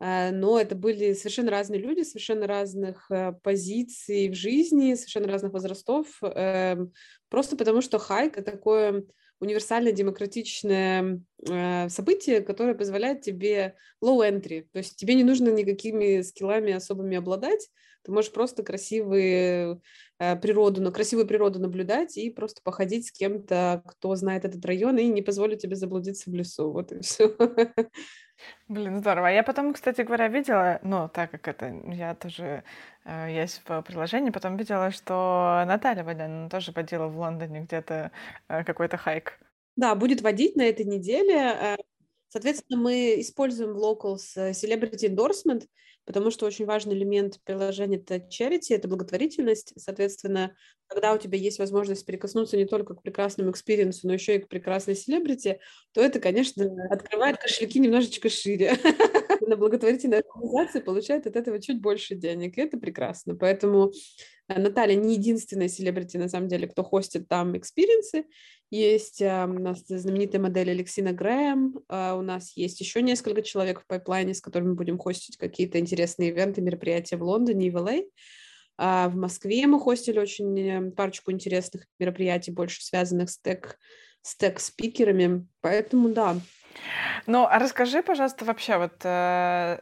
S2: Э, но это были совершенно разные люди, совершенно разных э, позиций в жизни, совершенно разных возрастов. Просто потому что хайк — это такое универсальное демократичное э, событие, которое позволяет тебе low entry, то есть тебе не нужно никакими скиллами особыми обладать, ты можешь просто красивые э, природу, но красивую природу наблюдать и просто походить с кем-то, кто знает этот район и не позволит тебе заблудиться в лесу, вот и все.
S3: Блин, здорово. Я потом, кстати говоря, видела, ну, так как это, я тоже э, есть в приложении, потом видела, что Наталья Водянова тоже водила в Лондоне где-то э, какой-то hike.
S2: Да, будет водить на этой неделе. Э, соответственно, мы используем в Locals э, Celebrity Endorsement, потому что очень важный элемент приложения — это charity, это благотворительность. Соответственно, когда у тебя есть возможность прикоснуться не только к прекрасному experience у, но еще и к прекрасной селебрити, то это, конечно, открывает кошельки немножечко шире. На благотворительной организации получают от этого чуть больше денег, и это прекрасно. Поэтому э, Наталья не единственная селебрити, на самом деле, кто хостит там experience ы. Есть э, у нас знаменитая модель Алексина Грэм, э, у нас есть еще несколько человек в pipeline е, с которыми будем хостить какие-то интересные ивенты, мероприятия в Лондоне и в L.A. А в Москве мы хостили очень э, парочку интересных мероприятий, больше связанных с тег, с тег-спикерами. Поэтому да.
S3: Ну, а расскажи, пожалуйста, вообще, вот э,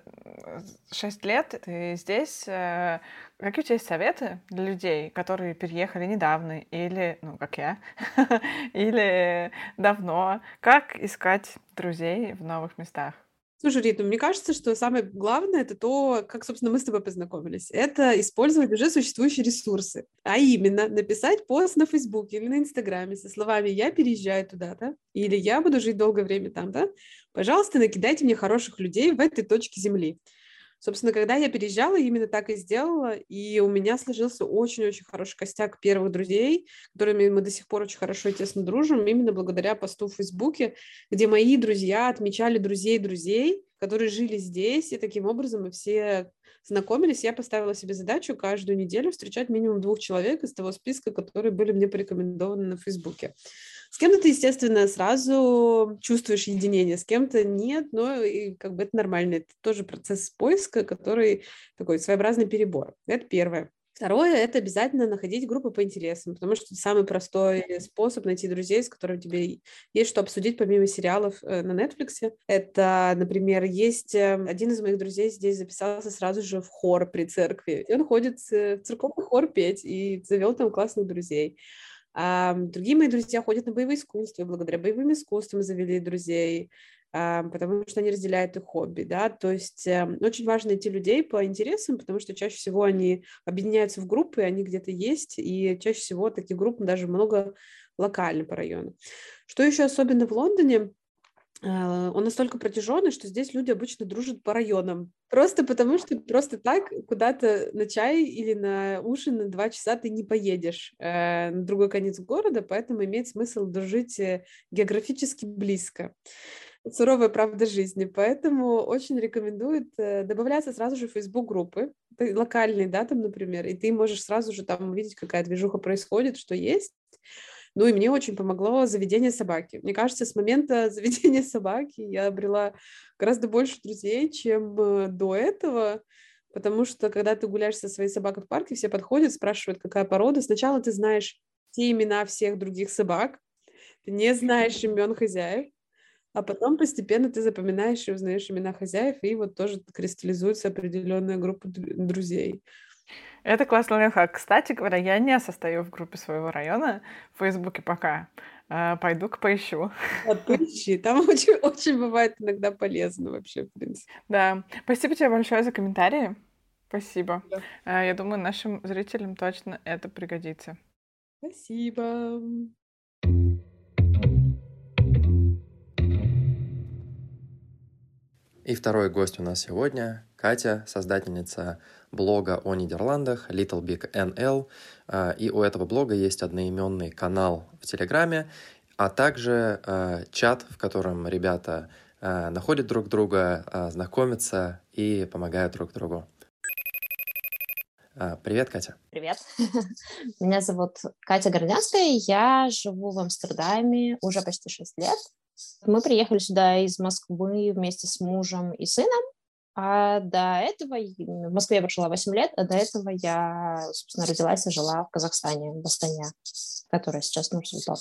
S3: шесть лет ты здесь. Э, какие у тебя есть советы для людей, которые переехали недавно или, ну, как я, или давно? Как искать друзей в новых местах?
S2: Слушай, Рита, мне кажется, что самое главное это то, как, собственно, мы с тобой познакомились. Это использовать уже существующие ресурсы. А именно написать пост на Фейсбуке или на Инстаграме со словами «Я переезжаю туда-то» или «Я буду жить долгое время там-то». Пожалуйста, накидайте мне хороших людей в этой точке Земли. Собственно, когда я переезжала, именно так и сделала, и у меня сложился очень-очень хороший костяк первых друзей, которыми мы до сих пор очень хорошо и тесно дружим, именно благодаря посту в Фейсбуке, где мои друзья отмечали друзей друзей, которые жили здесь, и таким образом мы все знакомились. Я поставила себе задачу каждую неделю встречать минимум двух человек из того списка, которые были мне порекомендованы на Фейсбуке. С кем-то ты, естественно, сразу чувствуешь единение, с кем-то нет, но и как бы это нормально. Это тоже процесс поиска, который такой своеобразный перебор. Это первое. Второе – это обязательно находить группы по интересам, потому что самый простой способ найти друзей, с которыми тебе есть что обсудить помимо сериалов э, на Netflix. Это, например, есть э, один из моих друзей здесь записался сразу же в хор при церкви. И он ходит в церковный хор петь и завел там классных друзей. Другие мои друзья ходят на боевые искусства, и благодаря боевым искусствам завели друзей, потому что они разделяют их хобби, да, то есть а, очень важно найти людей по интересам, потому что чаще всего они объединяются в группы, они где-то есть, и чаще всего таких групп даже много локально по району. Что еще особенно в Лондоне, он настолько протяженный, что здесь люди обычно дружат по районам. Просто потому, что просто так куда-то на чай или на ужин на два часа ты не поедешь э, на другой конец города, поэтому имеет смысл дружить э, географически близко. Суровая правда жизни, поэтому очень рекомендуют э, добавляться сразу же в Facebook группы, локальные, да, там, например, и ты можешь сразу же там увидеть, какая движуха происходит, что есть, ну и мне очень помогло заведение собаки. Мне кажется, с момента заведения собаки я обрела гораздо больше друзей, чем э, до этого, потому что когда ты гуляешь со своей собакой в парке, все подходят, спрашивают, какая порода. Сначала ты знаешь все имена всех других собак, ты не знаешь имен хозяев, а потом постепенно ты запоминаешь и узнаешь имена хозяев, и вот тоже кристаллизуется определенная группа друзей.
S3: Это классный лайфхак. Кстати говоря, я не состою в группе своего района в Фейсбуке пока. А, пойду-ка поищу.
S2: Вот поищи. Там очень, очень бывает иногда полезно вообще, в принципе.
S3: Да. Спасибо тебе большое за комментарии. Спасибо. Да. А, я думаю, нашим зрителям точно это пригодится.
S2: Спасибо.
S1: И второй гость у нас сегодня Катя, создательница блога о Нидерландах Little Big NL. А, и у этого блога есть одноименный канал в Телеграме, а также а, чат, в котором ребята а, находят друг друга, знакомятся и помогают друг другу. Привет, Катя.
S4: Привет. Меня зовут Катя Гордянская. Я живу в Амстердаме уже почти 6 лет. Мы приехали сюда из Москвы вместе с мужем и сыном. А до этого в Москве я прожила 8 лет, а до этого я, собственно, родилась и жила в Казахстане, в Астане, которая сейчас Нур-Султан.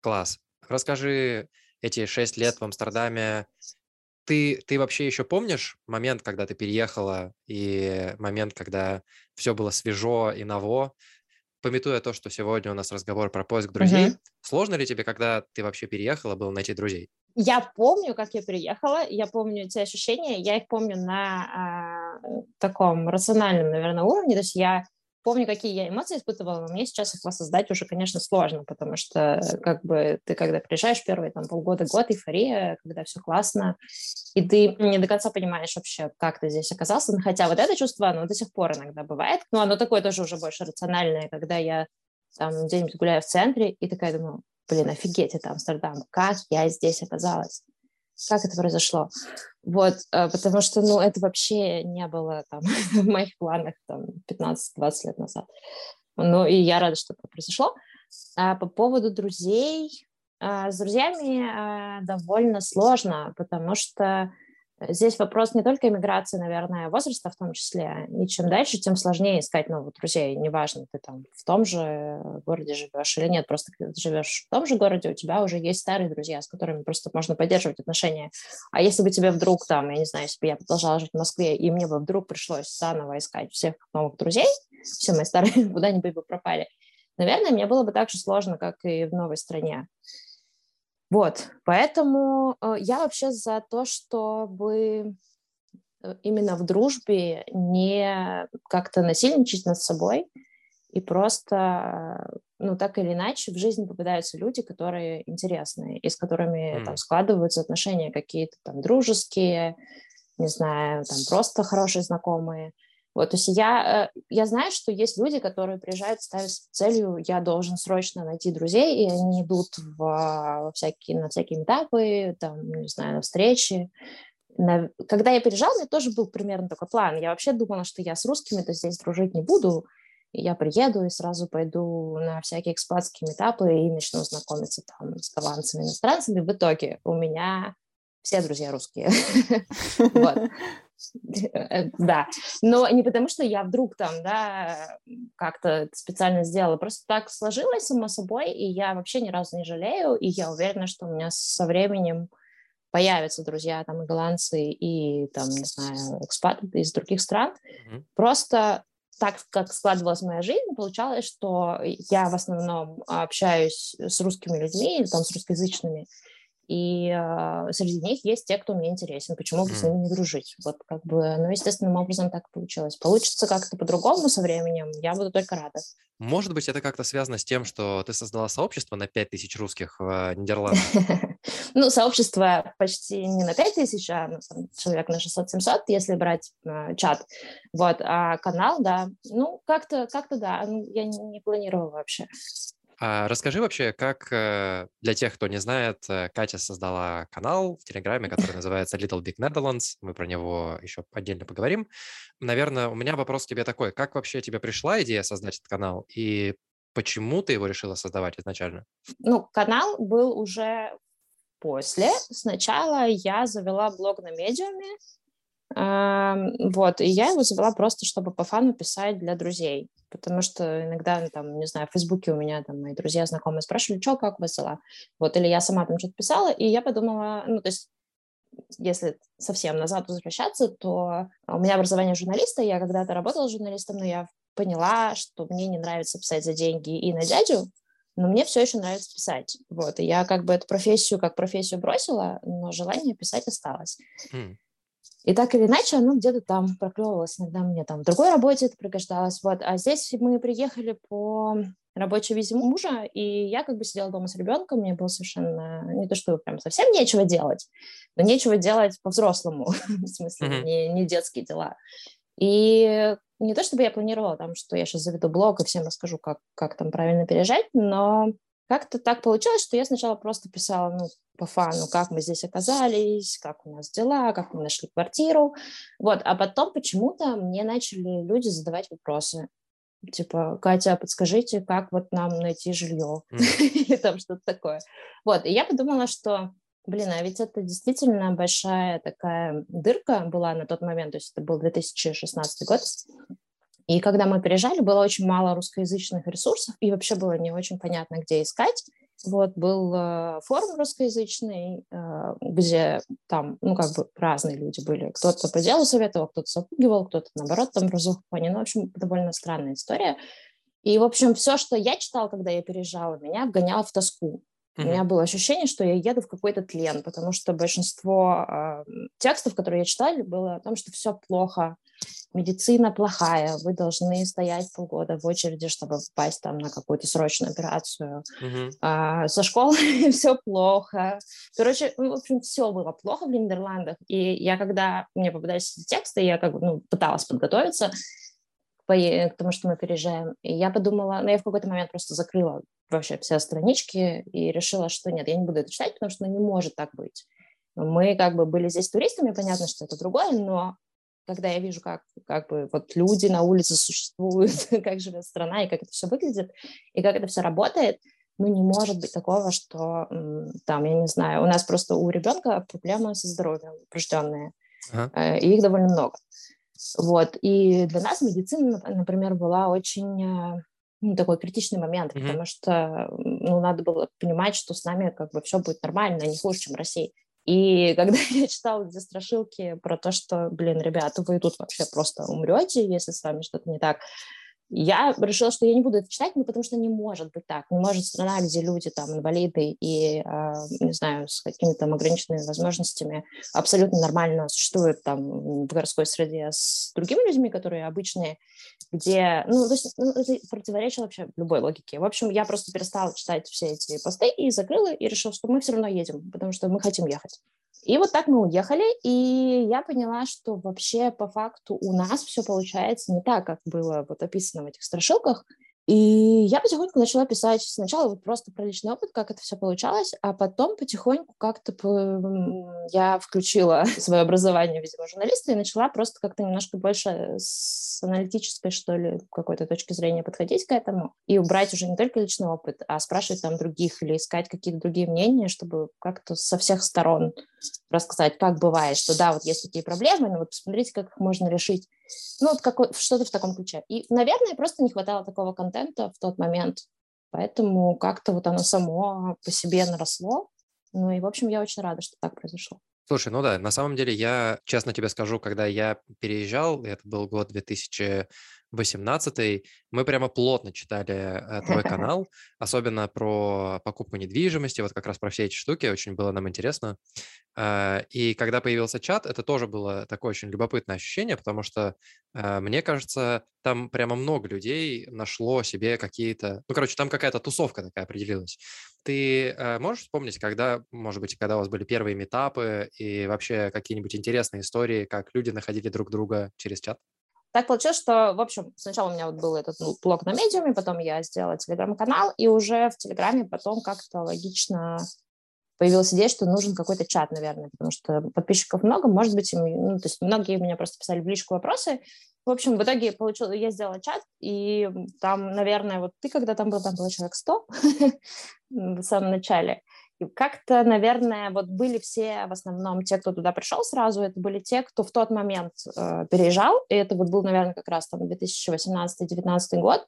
S1: Класс. Расскажи эти 6 лет в Амстердаме. Ты, ты вообще еще помнишь момент, когда ты переехала, и момент, когда все было свежо и ново? Пометуя то, что сегодня у нас разговор про поиск друзей, угу. сложно ли тебе, когда ты вообще переехала, было найти друзей?
S4: я помню, как я приехала, я помню эти ощущения, я их помню на э, таком рациональном, наверное, уровне, то есть я помню, какие я эмоции испытывала, но мне сейчас их воссоздать уже, конечно, сложно, потому что как бы ты, когда приезжаешь первые там полгода, год, эйфория, когда все классно, и ты не до конца понимаешь вообще, как ты здесь оказался, хотя вот это чувство, оно до сих пор иногда бывает, но оно такое тоже уже больше рациональное, когда я там где-нибудь гуляю в центре и такая думаю, блин, офигеть, это Амстердам, как я здесь оказалась, как это произошло. Вот, э, потому что, ну, это вообще не было там в моих планах там 15-20 лет назад. Ну, и я рада, что это произошло. А по поводу друзей, а, с друзьями а, довольно сложно, потому что Здесь вопрос не только иммиграции, наверное, возраста в том числе. И чем дальше, тем сложнее искать новых друзей. Неважно, ты там в том же городе живешь или нет. Просто когда ты живешь в том же городе, у тебя уже есть старые друзья, с которыми просто можно поддерживать отношения. А если бы тебе вдруг там, я не знаю, если бы я продолжала жить в Москве, и мне бы вдруг пришлось заново искать всех новых друзей, все мои старые куда-нибудь бы пропали, наверное, мне было бы так же сложно, как и в новой стране. Вот, поэтому э, я вообще за то, чтобы э, именно в дружбе не как-то насильничать над собой и просто, ну, так или иначе, в жизни попадаются люди, которые интересные, и с которыми mm. там складываются отношения какие-то там дружеские, не знаю, там просто хорошие знакомые. Вот, то есть я, э, я знаю, что есть люди, которые приезжают, ставят целью, я должен срочно найти друзей, и они идут в, во всякие, на всякие этапы, там, не знаю, на встречи. На... Когда я переезжала, у меня тоже был примерно такой план. Я вообще думала, что я с русскими-то здесь дружить не буду, я приеду и сразу пойду на всякие экспатские этапы и начну знакомиться там с голландцами, иностранцами. В итоге у меня все друзья русские. Э, да, но не потому, что я вдруг там, да, как-то специально сделала, просто так сложилось само собой, и я вообще ни разу не жалею, и я уверена, что у меня со временем появятся друзья, там, и голландцы, и, там, не знаю, экспаты из других стран. Mm-hmm. Просто так, как складывалась моя жизнь, получалось, что я в основном общаюсь с русскими людьми, там, с русскоязычными, и э, среди них есть те, кто мне интересен. Почему бы mm. с ними не дружить? Вот как бы, ну, естественным образом так получилось. Получится как-то по-другому со временем, я буду только рада.
S1: Может быть, это как-то связано с тем, что ты создала сообщество на 5000 русских в Нидерландах?
S4: Ну, сообщество почти не на 5000, а ну, человек на 600-700, если брать э, чат. Вот, а канал, да. Ну, как-то, как-то да, ну, я не планировала вообще.
S1: А расскажи вообще, как э, для тех, кто не знает, э, Катя создала канал в Телеграме, который называется Little Big Netherlands. Мы про него еще отдельно поговорим. Наверное, у меня вопрос к тебе такой. Как вообще тебе пришла идея создать этот канал? И почему ты его решила создавать изначально?
S4: Ну, канал был уже после. Сначала я завела блог на медиуме, вот, и я его завела просто, чтобы по фану писать для друзей, потому что иногда, ну, там, не знаю, в Фейсбуке у меня там мои друзья, знакомые спрашивали, что, как у вас дела? Вот, или я сама там что-то писала, и я подумала, ну, то есть если совсем назад возвращаться, то у меня образование журналиста, я когда-то работала журналистом, но я поняла, что мне не нравится писать за деньги и на дядю, но мне все еще нравится писать. Вот, и я как бы эту профессию как профессию бросила, но желание писать осталось. Mm. И так или иначе, оно где-то там проклевывалось. Иногда мне там в другой работе это пригождалось. Вот. А здесь мы приехали по рабочей визе мужа, и я как бы сидела дома с ребенком, мне было совершенно не то, что прям совсем нечего делать, но нечего делать по-взрослому, в смысле, mm-hmm. не, не детские дела. И не то, чтобы я планировала там, что я сейчас заведу блог и всем расскажу, как, как там правильно переезжать, но как-то так получилось, что я сначала просто писала, ну, по фану, как мы здесь оказались, как у нас дела, как мы нашли квартиру. Вот, а потом почему-то мне начали люди задавать вопросы. Типа, Катя, подскажите, как вот нам найти жилье? Или там что-то такое. Вот, и я подумала, что Блин, а ведь это действительно большая такая дырка была на тот момент, то есть это был 2016 год, и когда мы приезжали, было очень мало русскоязычных ресурсов, и вообще было не очень понятно, где искать. Вот был э, форум русскоязычный, э, где там, ну, как бы разные люди были. Кто-то по делу советовал, кто-то запугивал, кто-то, наоборот, там разух понял. Ну, в общем, довольно странная история. И, в общем, все, что я читала, когда я переезжала, меня вгоняло в тоску. Mm-hmm. У меня было ощущение, что я еду в какой-то тлен, потому что большинство э, текстов, которые я читала, было о том, что все плохо, медицина плохая, вы должны стоять полгода в очереди, чтобы попасть там на какую-то срочную операцию. Uh-huh. А, со школой все плохо. Короче, ну, в общем, все было плохо в Нидерландах. И я, когда мне попадались эти тексты, я как бы ну, пыталась подготовиться к тому, что мы переезжаем. И я подумала, ну, я в какой-то момент просто закрыла вообще все странички и решила, что нет, я не буду это читать, потому что ну, не может так быть. Мы как бы были здесь туристами, понятно, что это другое, но когда я вижу, как, как бы вот люди на улице существуют, как живет страна и как это все выглядит, и как это все работает, ну, не может быть такого, что там, я не знаю, у нас просто у ребенка проблемы со здоровьем врожденные, uh-huh. и их довольно много. Вот, и для нас медицина, например, была очень э, ну, такой критичный момент, uh-huh. потому что, ну, надо было понимать, что с нами как бы все будет нормально, не хуже, чем в России. И когда я читала эти страшилки про то, что, блин, ребята, вы тут вообще просто умрете, если с вами что-то не так, я решила, что я не буду это читать, ну, потому что не может быть так. Не может страна, где люди там инвалиды и, э, не знаю, с какими-то ограниченными возможностями абсолютно нормально существуют там в городской среде с другими людьми, которые обычные, где, ну, то есть, ну, это противоречило вообще любой логике. В общем, я просто перестала читать все эти посты и закрыла, и решила, что мы все равно едем, потому что мы хотим ехать. И вот так мы уехали, и я поняла, что вообще по факту у нас все получается не так, как было вот описано в этих страшилках. И я потихоньку начала писать сначала вот просто про личный опыт, как это все получалось, а потом потихоньку как-то я включила свое образование, видимо, журналиста и начала просто как-то немножко больше с аналитической, что ли, какой-то точки зрения подходить к этому и убрать уже не только личный опыт, а спрашивать там других или искать какие-то другие мнения, чтобы как-то со всех сторон рассказать, как бывает, что да, вот есть такие проблемы, но вот посмотрите, как их можно решить ну, вот какой, что-то в таком ключе. И, наверное, просто не хватало такого контента в тот момент, поэтому как-то вот оно само по себе наросло. Ну и, в общем, я очень рада, что так произошло.
S1: Слушай, ну да, на самом деле я, честно тебе скажу, когда я переезжал, это был год 2000 18 мы прямо плотно читали э, твой канал, особенно про покупку недвижимости, вот как раз про все эти штуки, очень было нам интересно. Э, и когда появился чат, это тоже было такое очень любопытное ощущение, потому что, э, мне кажется, там прямо много людей нашло себе какие-то... Ну, короче, там какая-то тусовка такая определилась. Ты можешь вспомнить, когда, может быть, когда у вас были первые метапы и вообще какие-нибудь интересные истории, как люди находили друг друга через чат?
S4: Так получилось, что, в общем, сначала у меня вот был этот блог на медиуме, потом я сделала телеграм-канал, и уже в телеграме потом как-то логично появилась идея, что нужен какой-то чат, наверное, потому что подписчиков много, может быть, им, ну, то есть многие меня просто писали в личку вопросы. В общем, в итоге получил, я сделала чат, и там, наверное, вот ты когда там был, там было человек 100 в самом начале, как-то, наверное, вот были все в основном те, кто туда пришел сразу, это были те, кто в тот момент э, переезжал, и это вот был, наверное, как раз там 2018-2019 год,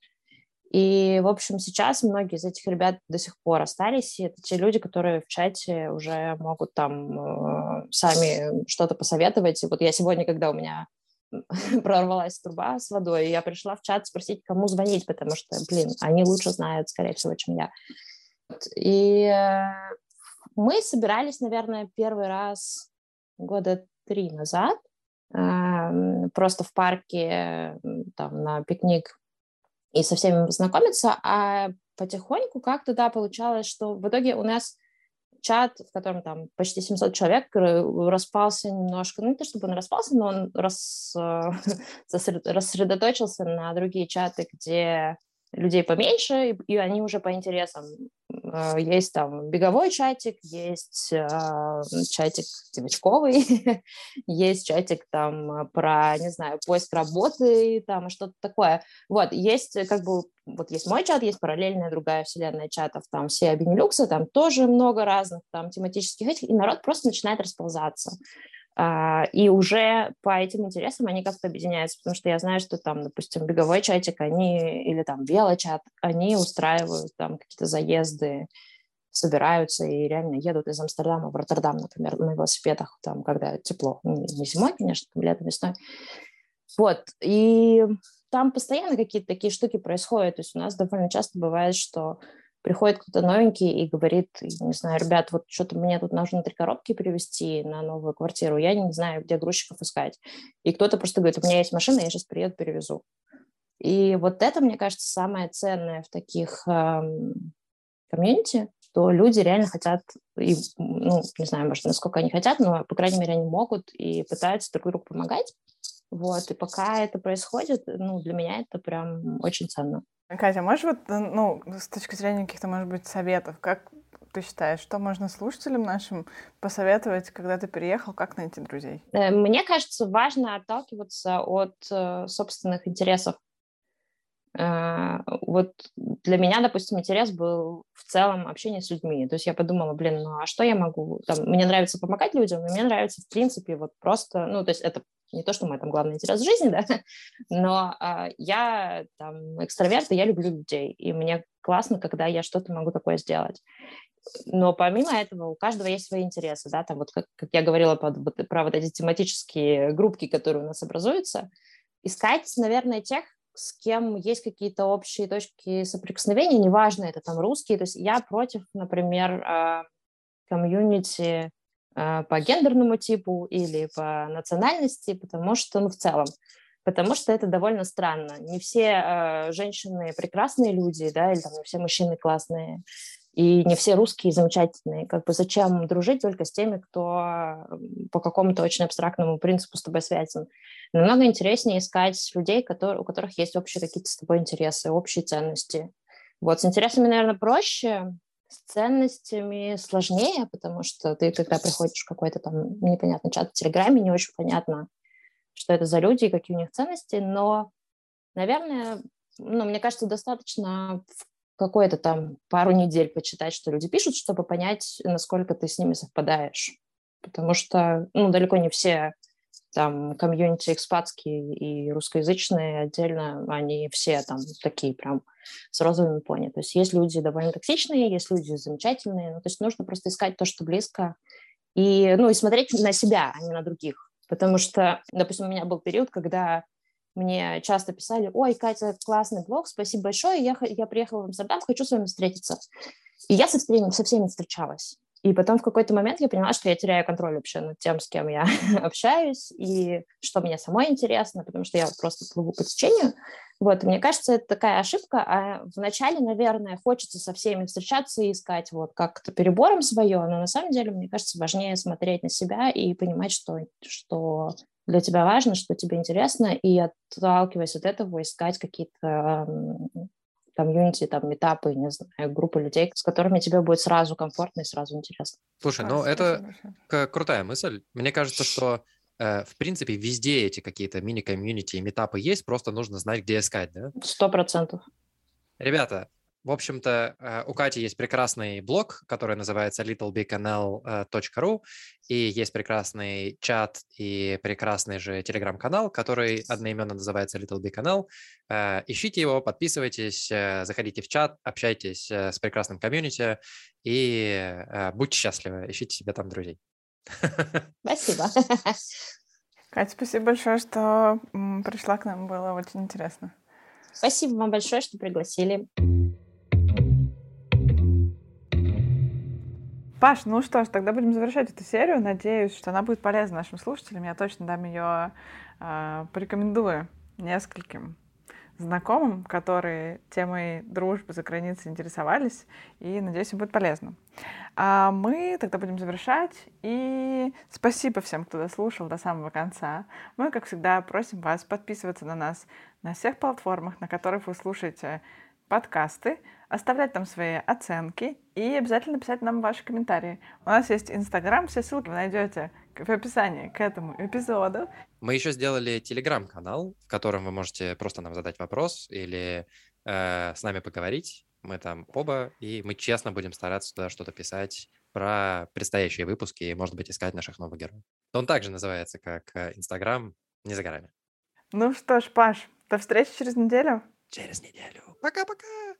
S4: и, в общем, сейчас многие из этих ребят до сих пор остались, и это те люди, которые в чате уже могут там э, сами что-то посоветовать. И вот я сегодня, когда у меня прорвалась труба с водой, я пришла в чат спросить, кому звонить, потому что, блин, они лучше знают, скорее всего, чем я. И э, мы собирались, наверное, первый раз года три назад, эм, просто в парке, там, на пикник и со всеми знакомиться, а потихоньку как-то, да, получалось, что в итоге у нас чат, в котором там почти 700 человек, распался немножко, ну не то чтобы он распался, но он рас, рассредоточился на другие чаты, где людей поменьше, и, они уже по интересам. А, есть там беговой чатик, есть э, чатик девочковый, есть чатик там про, не знаю, поиск работы, там что-то такое. Вот, есть как бы, вот есть мой чат, есть параллельная другая вселенная чатов, там все Абенилюксы, там тоже много разных там тематических этих, и народ просто начинает расползаться. Uh, и уже по этим интересам они как-то объединяются, потому что я знаю, что там, допустим, беговой чатик, они, или там велочат, они устраивают там какие-то заезды, собираются и реально едут из Амстердама в Роттердам, например, на велосипедах, там, когда тепло, ну, не зимой, конечно, там летом, весной. Вот, и там постоянно какие-то такие штуки происходят, то есть у нас довольно часто бывает, что приходит кто-то новенький и говорит, не знаю, ребят, вот что-то мне тут нужно три коробки привезти на новую квартиру, я не знаю, где грузчиков искать. И кто-то просто говорит, у меня есть машина, я сейчас приеду, перевезу. И вот это, мне кажется, самое ценное в таких эм, комьюнити, что люди реально хотят, и, ну, не знаю, может, насколько они хотят, но, по крайней мере, они могут и пытаются друг другу помогать. Вот, и пока это происходит, ну, для меня это прям очень ценно.
S3: Катя, можешь вот, э, ну, с точки зрения каких-то, может быть, советов, как ты считаешь, что можно слушателям нашим посоветовать, когда ты переехал, как найти друзей?
S4: Э, мне кажется, важно отталкиваться от э, собственных интересов. Вот для меня, допустим, интерес был в целом общение с людьми. То есть я подумала, блин, ну а что я могу? Там, мне нравится помогать людям, но мне нравится, в принципе, вот просто, ну, то есть это не то, что мой там главный интерес в жизни, да, но а, я там экстраверт, и я люблю людей, и мне классно, когда я что-то могу такое сделать. Но помимо этого у каждого есть свои интересы, да, там вот как, как я говорила под, вот, про вот эти тематические группки, которые у нас образуются, искать, наверное, тех, с кем есть какие-то общие точки соприкосновения, неважно, это там русские, то есть я против, например, а, комьюнити по гендерному типу или по национальности, потому что, ну, в целом, потому что это довольно странно. Не все э, женщины прекрасные люди, да, или там не все мужчины классные, и не все русские замечательные. Как бы зачем дружить только с теми, кто по какому-то очень абстрактному принципу с тобой связан? Намного интереснее искать людей, которые, у которых есть общие какие-то с тобой интересы, общие ценности. Вот с интересами, наверное, проще, с ценностями сложнее, потому что ты, когда приходишь в какой-то там непонятный чат в Телеграме, не очень понятно, что это за люди и какие у них ценности, но, наверное, ну, мне кажется, достаточно в какое-то там пару недель почитать, что люди пишут, чтобы понять, насколько ты с ними совпадаешь. Потому что, ну, далеко не все там комьюнити экспатские и русскоязычные отдельно, они все там такие прям с розовыми пони. То есть есть люди довольно токсичные, есть люди замечательные. Ну, то есть нужно просто искать то, что близко, И, ну, и смотреть на себя, а не на других. Потому что, допустим, у меня был период, когда мне часто писали, ой, Катя, классный блог, спасибо большое, я, я приехала в Амстердам, хочу с вами встретиться. И я со всеми, со всеми встречалась. И потом в какой-то момент я поняла, что я теряю контроль вообще над тем, с кем я общаюсь, и что мне самой интересно, потому что я просто плыву по течению. Вот, мне кажется, это такая ошибка. А вначале, наверное, хочется со всеми встречаться и искать вот как-то перебором свое, но на самом деле, мне кажется, важнее смотреть на себя и понимать, что, что для тебя важно, что тебе интересно, и отталкиваясь от этого, искать какие-то комьюнити, там, метапы, не знаю, группы людей, с которыми тебе будет сразу комфортно и сразу интересно.
S1: Слушай, ну это крутая мысль. Мне кажется, что э, в принципе везде эти какие-то мини-комьюнити и метапы есть, просто нужно знать, где искать, да?
S4: Сто процентов.
S1: Ребята, в общем-то, э, у Кати есть прекрасный блог, который называется littlebigcanal.ru, и есть прекрасный чат и прекрасный же телеграм-канал, который одноименно называется Little Big Canal. Э, ищите его, подписывайтесь, э, заходите в чат, общайтесь с прекрасным комьюнити и будьте счастливы, ищите себе там друзей.
S4: Спасибо.
S3: Катя, спасибо большое, что пришла к нам, было очень интересно.
S4: Спасибо вам большое, что пригласили.
S3: Паш, ну что ж, тогда будем завершать эту серию. Надеюсь, что она будет полезна нашим слушателям. Я точно дам ее, э, порекомендую нескольким знакомым, которые темой дружбы за границей интересовались, и надеюсь, им будет полезно. А мы тогда будем завершать, и спасибо всем, кто дослушал до самого конца. Мы, как всегда, просим вас подписываться на нас на всех платформах, на которых вы слушаете подкасты, оставлять там свои оценки и обязательно писать нам ваши комментарии. У нас есть Инстаграм, все ссылки вы найдете в описании к этому эпизоду.
S1: Мы еще сделали Телеграм-канал, в котором вы можете просто нам задать вопрос или э, с нами поговорить. Мы там оба, и мы честно будем стараться туда что-то писать про предстоящие выпуски и, может быть, искать наших новых героев. Он также называется, как э, Инстаграм, не за горами.
S3: Ну что ж, Паш, до встречи через неделю.
S1: Через неделю. Пока-пока.